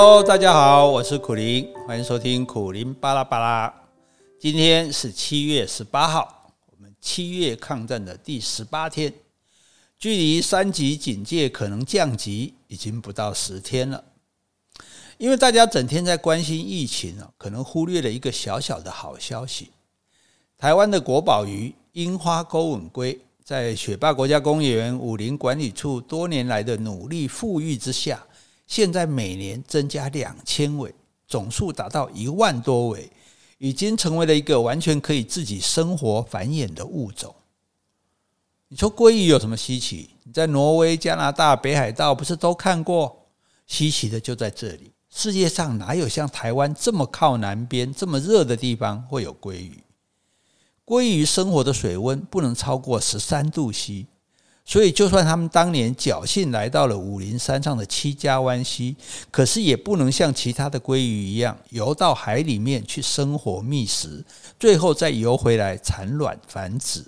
Hello，大家好，我是苦苓，欢迎收听苦苓巴拉巴拉。今天是七月十八号，我们七月抗战的第十八天，距离三级警戒可能降级已经不到十天了。因为大家整天在关心疫情啊，可能忽略了一个小小的好消息：台湾的国宝鱼樱花钩吻鲑，在雪霸国家公园武林管理处多年来的努力复育之下，现在每年增加两千尾，总数达到一万多尾，已经成为了一个完全可以自己生活繁衍的物种。你说鲑鱼有什么稀奇？你在挪威、加拿大、北海道不是都看过？稀奇的就在这里。世界上哪有像台湾这么靠南边、这么热的地方会有鲑鱼？鲑鱼生活的水温不能超过十三度 C，所以就算他们当年侥幸来到了武陵山上的七家湾溪，可是也不能像其他的鲑鱼一样游到海里面去生活觅食，最后再游回来产卵繁殖。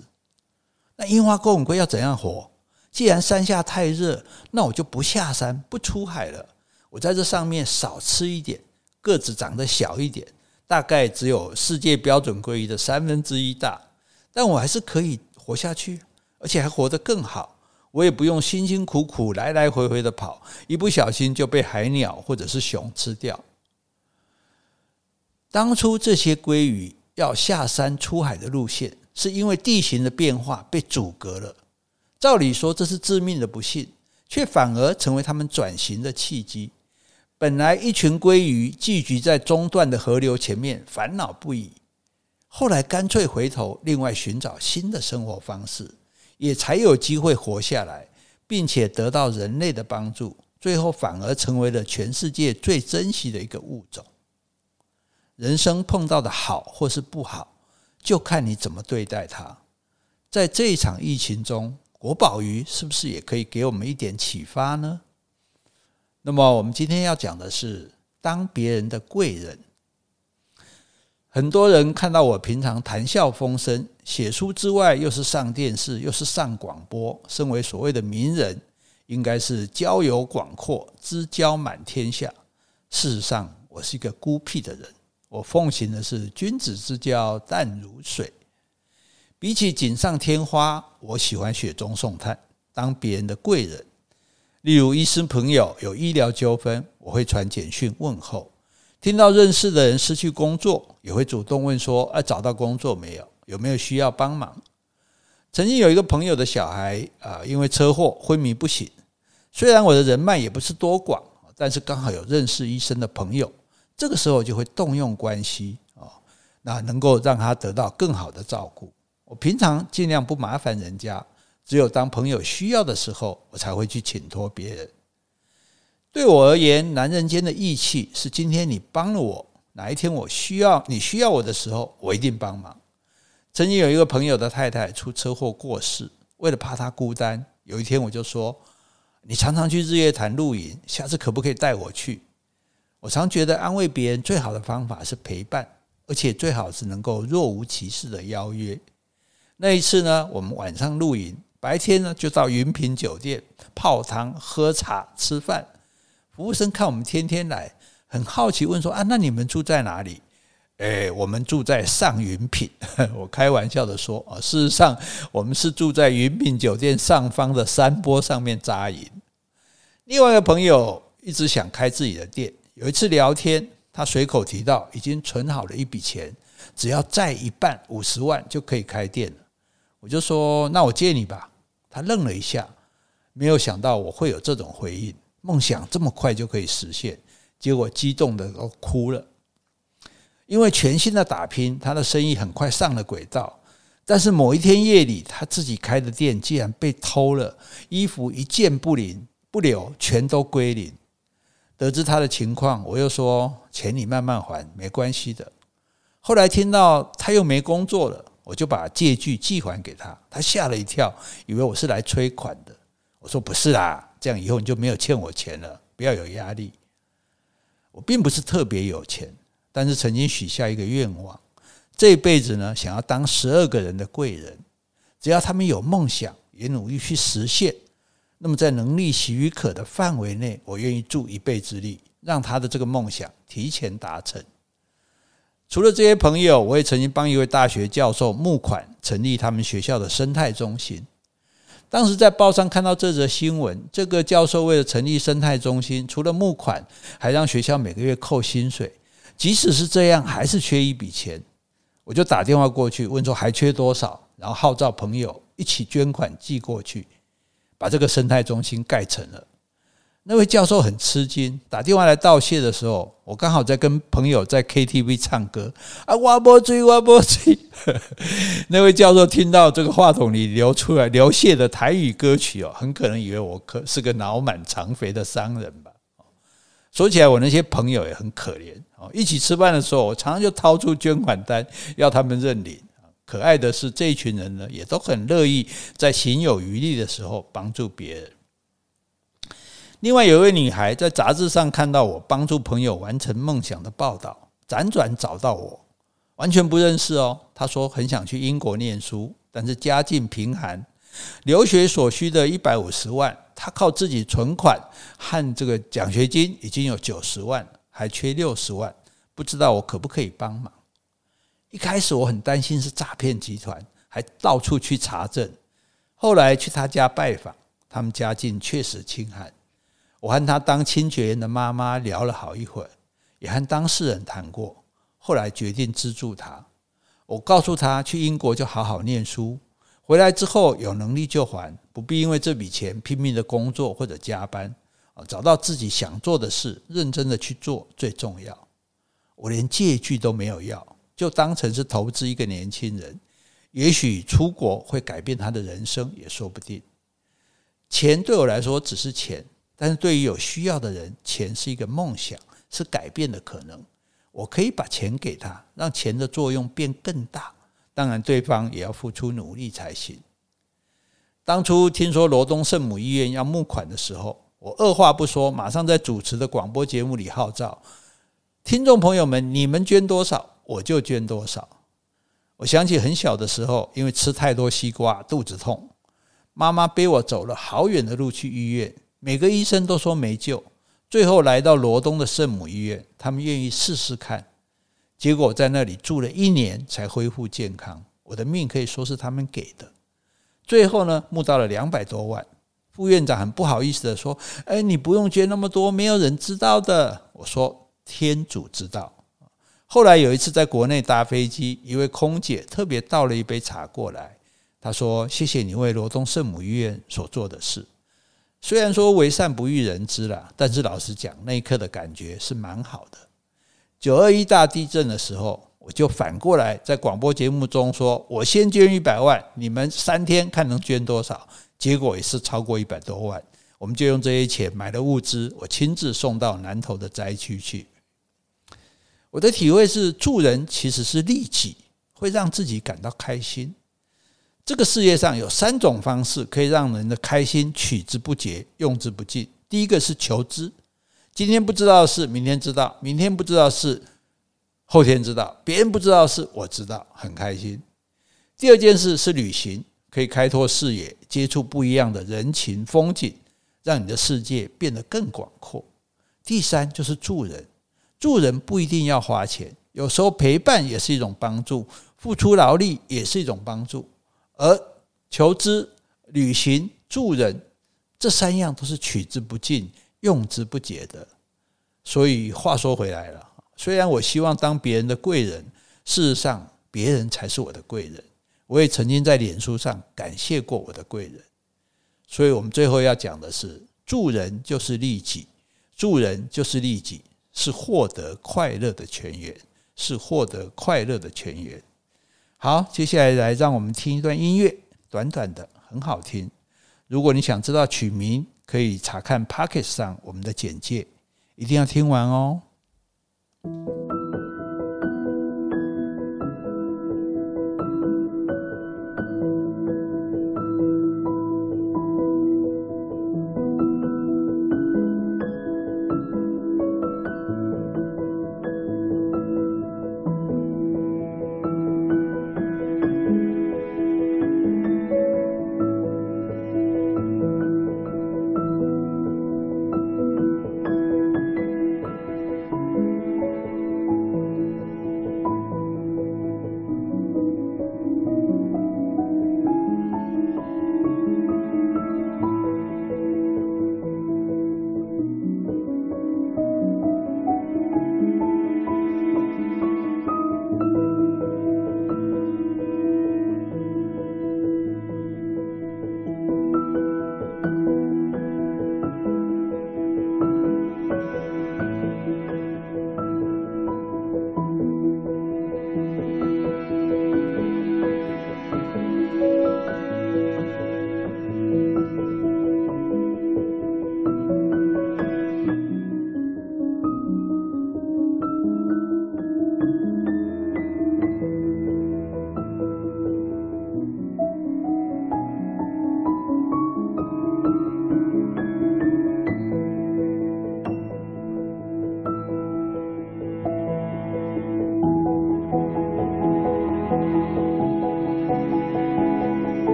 那樱花钩吻鲑要怎样活？既然山下太热，那我就不下山，不出海了。我在这上面少吃一点，个子长得小一点，大概只有世界标准鲑鱼的三分之一大，但我还是可以活下去，而且还活得更好。我也不用辛辛苦苦来来回回的跑，一不小心就被海鸟或者是熊吃掉。当初这些鲑鱼要下山出海的路线，是因为地形的变化被阻隔了。照理说这是致命的不幸，却反而成为他们转型的契机。本来一群鲑鱼聚集在中段的河流前面，烦恼不已。后来干脆回头，另外寻找新的生活方式，也才有机会活下来，并且得到人类的帮助。最后反而成为了全世界最珍惜的一个物种。人生碰到的好或是不好，就看你怎么对待它。在这一场疫情中，国宝鱼是不是也可以给我们一点启发呢？那么我们今天要讲的是当别人的贵人。很多人看到我平常谈笑风生，写书之外又是上电视，又是上广播，身为所谓的名人，应该是交友广阔，知交满天下。事实上，我是一个孤僻的人。我奉行的是君子之交淡如水。比起锦上添花，我喜欢雪中送炭，当别人的贵人。例如，医生朋友有医疗纠纷，我会传简讯问候；听到认识的人失去工作，也会主动问说：“哎，找到工作没有？有没有需要帮忙？”曾经有一个朋友的小孩啊，因为车祸昏迷不醒。虽然我的人脉也不是多广，但是刚好有认识医生的朋友，这个时候就会动用关系啊，那能够让他得到更好的照顾。我平常尽量不麻烦人家。只有当朋友需要的时候，我才会去请托别人。对我而言，男人间的义气是：今天你帮了我，哪一天我需要你需要我的时候，我一定帮忙。曾经有一个朋友的太太出车祸过世，为了怕她孤单，有一天我就说：“你常常去日月潭露营，下次可不可以带我去？”我常觉得安慰别人最好的方法是陪伴，而且最好是能够若无其事的邀约。那一次呢，我们晚上露营。白天呢，就到云品酒店泡汤、喝茶、吃饭。服务生看我们天天来，很好奇问说：“啊，那你们住在哪里？”哎，我们住在上云品。我开玩笑的说：“啊，事实上，我们是住在云品酒店上方的山坡上面扎营。”另外一个朋友一直想开自己的店。有一次聊天，他随口提到已经存好了一笔钱，只要债一半五十万就可以开店了。我就说：“那我借你吧。”他愣了一下，没有想到我会有这种回应。梦想这么快就可以实现，结果激动的都哭了。因为全新的打拼，他的生意很快上了轨道。但是某一天夜里，他自己开的店竟然被偷了，衣服一件不灵不留，全都归零。得知他的情况，我又说：钱你慢慢还，没关系的。后来听到他又没工作了。我就把借据寄还给他，他吓了一跳，以为我是来催款的。我说不是啦，这样以后你就没有欠我钱了，不要有压力。我并不是特别有钱，但是曾经许下一个愿望，这一辈子呢，想要当十二个人的贵人，只要他们有梦想，也努力去实现，那么在能力许可的范围内，我愿意助一臂之力，让他的这个梦想提前达成。除了这些朋友，我也曾经帮一位大学教授募款，成立他们学校的生态中心。当时在报上看到这则新闻，这个教授为了成立生态中心，除了募款，还让学校每个月扣薪水。即使是这样，还是缺一笔钱。我就打电话过去问说还缺多少，然后号召朋友一起捐款寄过去，把这个生态中心盖成了。那位教授很吃惊，打电话来道谢的时候，我刚好在跟朋友在 KTV 唱歌啊，我不醉，我不醉。那位教授听到这个话筒里流出来流泻的台语歌曲哦，很可能以为我可是个脑满肠肥的商人吧。说起来，我那些朋友也很可怜哦。一起吃饭的时候，我常常就掏出捐款单要他们认领。可爱的是，这一群人呢，也都很乐意在行有余力的时候帮助别人。另外有一位女孩在杂志上看到我帮助朋友完成梦想的报道，辗转找到我，完全不认识哦。她说很想去英国念书，但是家境贫寒，留学所需的一百五十万，她靠自己存款和这个奖学金已经有九十万，还缺六十万，不知道我可不可以帮忙？一开始我很担心是诈骗集团，还到处去查证。后来去她家拜访，他们家境确实清寒。我和他当清洁员的妈妈聊了好一会儿，也和当事人谈过，后来决定资助他。我告诉他，去英国就好好念书，回来之后有能力就还，不必因为这笔钱拼命的工作或者加班。找到自己想做的事，认真的去做最重要。我连借据都没有要，就当成是投资一个年轻人，也许出国会改变他的人生，也说不定。钱对我来说只是钱。但是对于有需要的人，钱是一个梦想，是改变的可能。我可以把钱给他，让钱的作用变更大。当然，对方也要付出努力才行。当初听说罗东圣母医院要募款的时候，我二话不说，马上在主持的广播节目里号召听众朋友们：你们捐多少，我就捐多少。我想起很小的时候，因为吃太多西瓜，肚子痛，妈妈背我走了好远的路去医院。每个医生都说没救，最后来到罗东的圣母医院，他们愿意试试看。结果在那里住了一年才恢复健康。我的命可以说是他们给的。最后呢，募到了两百多万。副院长很不好意思地说：“哎，你不用捐那么多，没有人知道的。”我说：“天主知道。”后来有一次在国内搭飞机，一位空姐特别倒了一杯茶过来，她说：“谢谢你为罗东圣母医院所做的事。”虽然说为善不欲人知啦，但是老实讲，那一刻的感觉是蛮好的。九二一大地震的时候，我就反过来在广播节目中说：“我先捐一百万，你们三天看能捐多少。”结果也是超过一百多万，我们就用这些钱买了物资，我亲自送到南投的灾区去。我的体会是，助人其实是利己，会让自己感到开心。这个世界上有三种方式可以让人的开心取之不竭、用之不尽。第一个是求知，今天不知道的事，明天知道；明天不知道的事，后天知道；别人不知道的事，我知道，很开心。第二件事是旅行，可以开拓视野，接触不一样的人情风景，让你的世界变得更广阔。第三就是助人，助人不一定要花钱，有时候陪伴也是一种帮助，付出劳力也是一种帮助。而求知、旅行、助人，这三样都是取之不尽、用之不竭的。所以话说回来了，虽然我希望当别人的贵人，事实上别人才是我的贵人。我也曾经在脸书上感谢过我的贵人。所以我们最后要讲的是：助人就是利己，助人就是利己，是获得快乐的泉源，是获得快乐的泉源。好，接下来来让我们听一段音乐，短短的，很好听。如果你想知道曲名，可以查看 Pocket 上我们的简介，一定要听完哦。